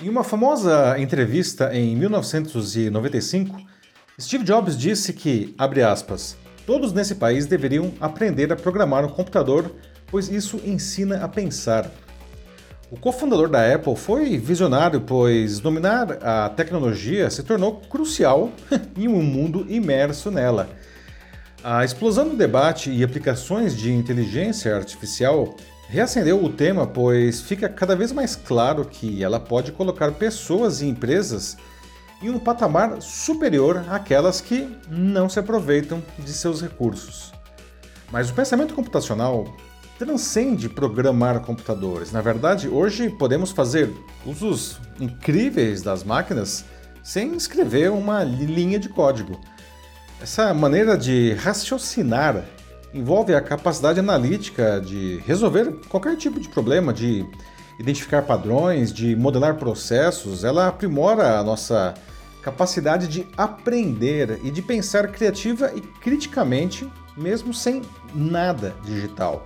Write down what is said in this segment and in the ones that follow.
Em uma famosa entrevista em 1995, Steve Jobs disse que, abre aspas, todos nesse país deveriam aprender a programar um computador, pois isso ensina a pensar. O cofundador da Apple foi visionário, pois dominar a tecnologia se tornou crucial em um mundo imerso nela. A explosão do debate e aplicações de inteligência artificial reacendeu o tema, pois fica cada vez mais claro que ela pode colocar pessoas e empresas em um patamar superior àquelas que não se aproveitam de seus recursos. Mas o pensamento computacional transcende programar computadores. Na verdade, hoje podemos fazer usos incríveis das máquinas sem escrever uma linha de código. Essa maneira de raciocinar envolve a capacidade analítica de resolver qualquer tipo de problema, de identificar padrões, de modelar processos. Ela aprimora a nossa capacidade de aprender e de pensar criativa e criticamente, mesmo sem nada digital.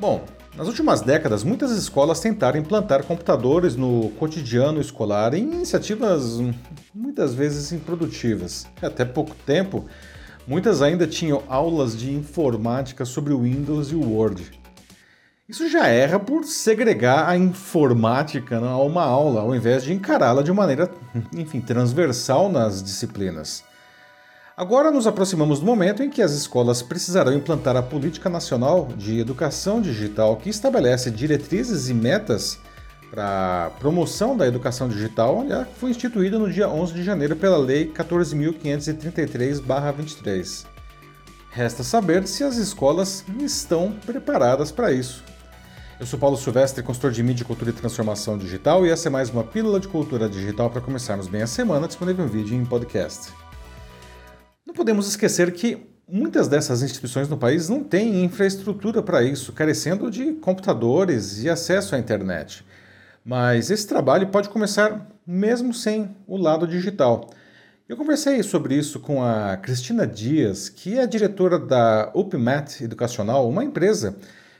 Bom, nas últimas décadas, muitas escolas tentaram implantar computadores no cotidiano escolar em iniciativas muitas vezes improdutivas. Até pouco tempo, muitas ainda tinham aulas de informática sobre o Windows e o Word. Isso já erra por segregar a informática a uma aula, ao invés de encará-la de maneira, enfim, transversal nas disciplinas. Agora nos aproximamos do momento em que as escolas precisarão implantar a Política Nacional de Educação Digital, que estabelece diretrizes e metas para promoção da educação digital, que foi instituída no dia 11 de janeiro pela Lei 14.533-23. Resta saber se as escolas estão preparadas para isso. Eu sou Paulo Silvestre, consultor de mídia, cultura e transformação digital, e essa é mais uma pílula de cultura digital para começarmos bem a semana, disponível em vídeo e em podcast. Não podemos esquecer que muitas dessas instituições no país não têm infraestrutura para isso, carecendo de computadores e acesso à internet. Mas esse trabalho pode começar mesmo sem o lado digital. Eu conversei sobre isso com a Cristina Dias, que é diretora da UpMat Educacional, uma empresa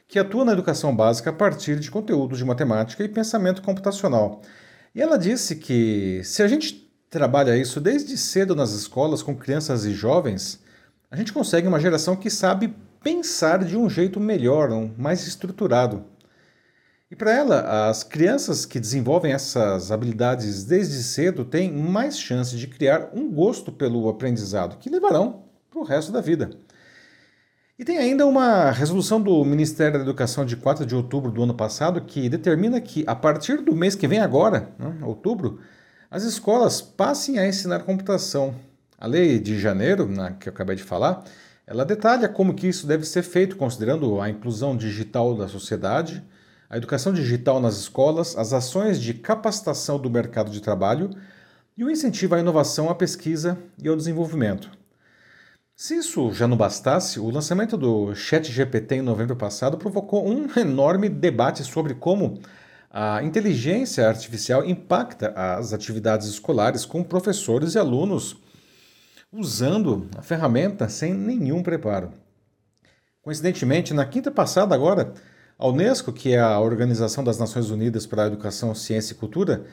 que atua na educação básica a partir de conteúdos de matemática e pensamento computacional. E ela disse que se a gente trabalha isso desde cedo nas escolas com crianças e jovens, a gente consegue uma geração que sabe pensar de um jeito melhor, mais estruturado. E para ela, as crianças que desenvolvem essas habilidades desde cedo têm mais chance de criar um gosto pelo aprendizado, que levarão para o resto da vida. E tem ainda uma resolução do Ministério da Educação de 4 de outubro do ano passado que determina que, a partir do mês que vem agora, né, outubro, as escolas passem a ensinar computação. A lei de janeiro, né, que eu acabei de falar, ela detalha como que isso deve ser feito, considerando a inclusão digital da sociedade, a educação digital nas escolas, as ações de capacitação do mercado de trabalho e o incentivo à inovação, à pesquisa e ao desenvolvimento. Se isso já não bastasse, o lançamento do ChatGPT em novembro passado provocou um enorme debate sobre como a inteligência artificial impacta as atividades escolares com professores e alunos usando a ferramenta sem nenhum preparo. Coincidentemente, na quinta passada agora, a Unesco, que é a Organização das Nações Unidas para a Educação, Ciência e Cultura,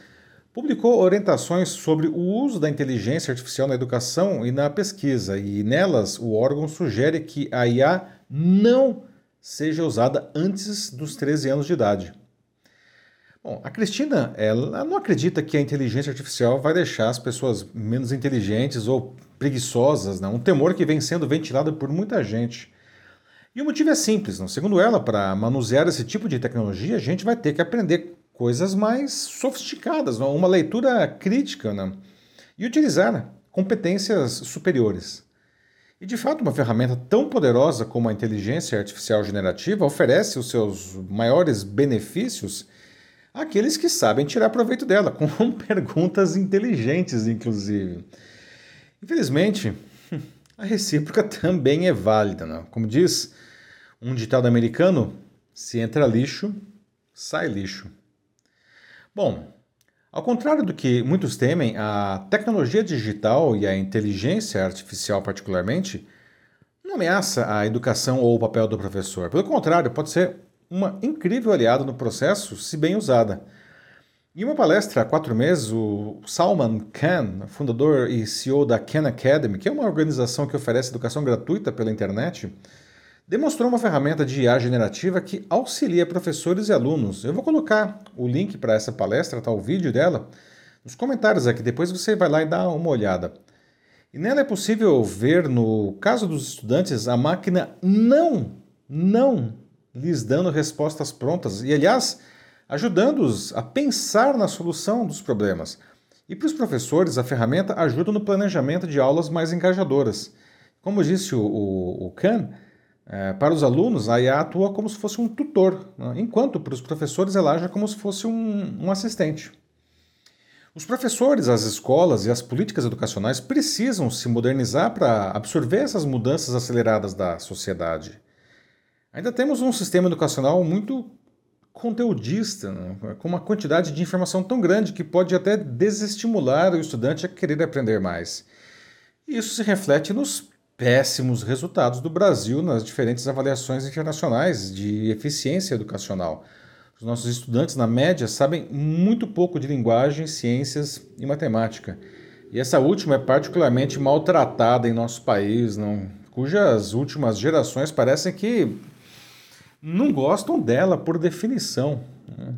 publicou orientações sobre o uso da inteligência artificial na educação e na pesquisa, e nelas o órgão sugere que a IA não seja usada antes dos 13 anos de idade. Bom, a Cristina, ela não acredita que a inteligência artificial vai deixar as pessoas menos inteligentes ou preguiçosas, né? um temor que vem sendo ventilado por muita gente. E o motivo é simples, não? segundo ela, para manusear esse tipo de tecnologia, a gente vai ter que aprender coisas mais sofisticadas, não? uma leitura crítica né? e utilizar né? competências superiores. E de fato, uma ferramenta tão poderosa como a inteligência artificial generativa oferece os seus maiores benefícios aqueles que sabem tirar proveito dela, com perguntas inteligentes, inclusive. Infelizmente, a recíproca também é válida. Não? Como diz um ditado americano: se entra lixo, sai lixo. Bom, ao contrário do que muitos temem, a tecnologia digital e a inteligência artificial, particularmente, não ameaça a educação ou o papel do professor. Pelo contrário, pode ser uma incrível aliada no processo, se bem usada. Em uma palestra há quatro meses, o Salman Khan, fundador e CEO da Khan Academy, que é uma organização que oferece educação gratuita pela internet, demonstrou uma ferramenta de IA generativa que auxilia professores e alunos. Eu vou colocar o link para essa palestra, tá, o vídeo dela, nos comentários aqui, depois você vai lá e dá uma olhada. E nela é possível ver, no caso dos estudantes, a máquina não, não lhes dando respostas prontas e, aliás, ajudando-os a pensar na solução dos problemas. E para os professores, a ferramenta ajuda no planejamento de aulas mais engajadoras. Como disse o, o, o Khan, é, para os alunos, a IA atua como se fosse um tutor, né? enquanto para os professores ela age como se fosse um, um assistente. Os professores, as escolas e as políticas educacionais precisam se modernizar para absorver essas mudanças aceleradas da sociedade. Ainda temos um sistema educacional muito conteudista, né? com uma quantidade de informação tão grande que pode até desestimular o estudante a querer aprender mais. Isso se reflete nos péssimos resultados do Brasil nas diferentes avaliações internacionais de eficiência educacional. Os nossos estudantes, na média, sabem muito pouco de linguagem, ciências e matemática. E essa última é particularmente maltratada em nosso país, não? cujas últimas gerações parecem que não gostam dela por definição. Né?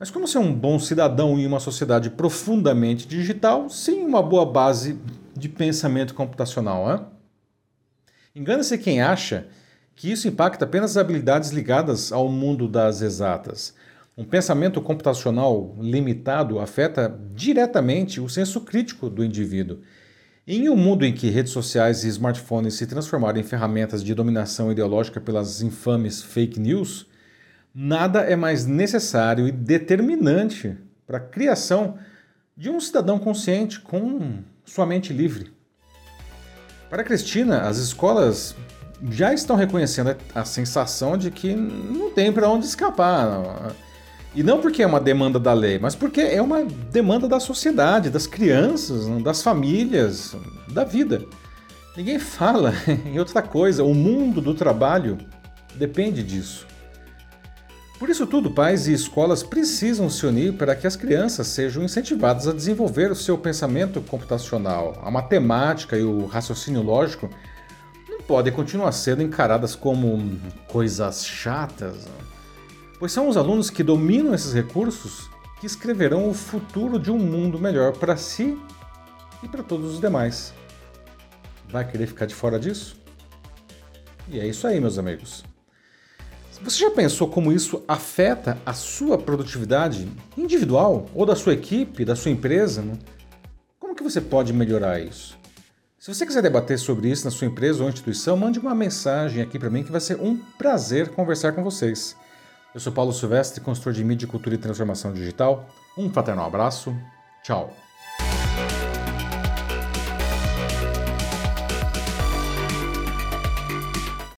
Mas como ser um bom cidadão em uma sociedade profundamente digital sem uma boa base de pensamento computacional? Engana-se quem acha que isso impacta apenas as habilidades ligadas ao mundo das exatas. Um pensamento computacional limitado afeta diretamente o senso crítico do indivíduo. Em um mundo em que redes sociais e smartphones se transformaram em ferramentas de dominação ideológica pelas infames fake news, nada é mais necessário e determinante para a criação de um cidadão consciente com sua mente livre. Para Cristina, as escolas já estão reconhecendo a sensação de que não tem para onde escapar. E não porque é uma demanda da lei, mas porque é uma demanda da sociedade, das crianças, das famílias, da vida. Ninguém fala em outra coisa. O mundo do trabalho depende disso. Por isso tudo, pais e escolas precisam se unir para que as crianças sejam incentivadas a desenvolver o seu pensamento computacional. A matemática e o raciocínio lógico não podem continuar sendo encaradas como coisas chatas, pois são os alunos que dominam esses recursos que escreverão o futuro de um mundo melhor para si e para todos os demais. Vai querer ficar de fora disso? E é isso aí, meus amigos. Você já pensou como isso afeta a sua produtividade individual ou da sua equipe, da sua empresa? Né? Como que você pode melhorar isso? Se você quiser debater sobre isso na sua empresa ou instituição, mande uma mensagem aqui para mim que vai ser um prazer conversar com vocês. Eu sou Paulo Silvestre, consultor de mídia, cultura e transformação digital. Um fraternal abraço. Tchau.